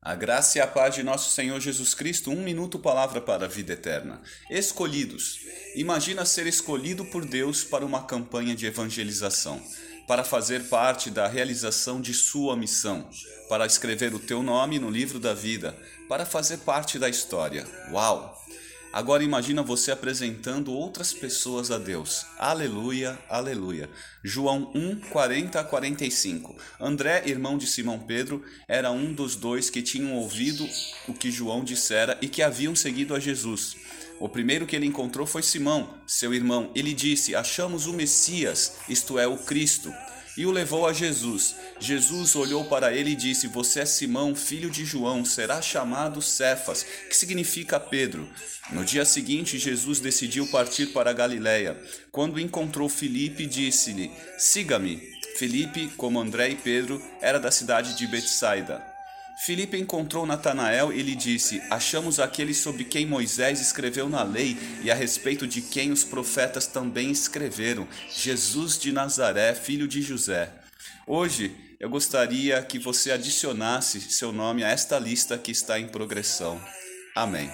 A graça e a paz de nosso Senhor Jesus Cristo, um minuto palavra para a vida eterna. Escolhidos. Imagina ser escolhido por Deus para uma campanha de evangelização, para fazer parte da realização de sua missão, para escrever o teu nome no livro da vida, para fazer parte da história. Uau! Agora imagina você apresentando outras pessoas a Deus. Aleluia, aleluia. João 1, 40 a 45. André, irmão de Simão Pedro, era um dos dois que tinham ouvido o que João dissera e que haviam seguido a Jesus. O primeiro que ele encontrou foi Simão, seu irmão. Ele disse: Achamos o Messias, isto é, o Cristo e o levou a Jesus. Jesus olhou para ele e disse: Você é Simão, filho de João, será chamado Cefas, que significa Pedro. No dia seguinte, Jesus decidiu partir para Galiléia. Quando encontrou Filipe, disse-lhe: Siga-me. Filipe, como André e Pedro, era da cidade de Betsaida. Filipe encontrou Natanael e lhe disse: Achamos aquele sobre quem Moisés escreveu na lei e a respeito de quem os profetas também escreveram, Jesus de Nazaré, filho de José. Hoje eu gostaria que você adicionasse seu nome a esta lista que está em progressão. Amém.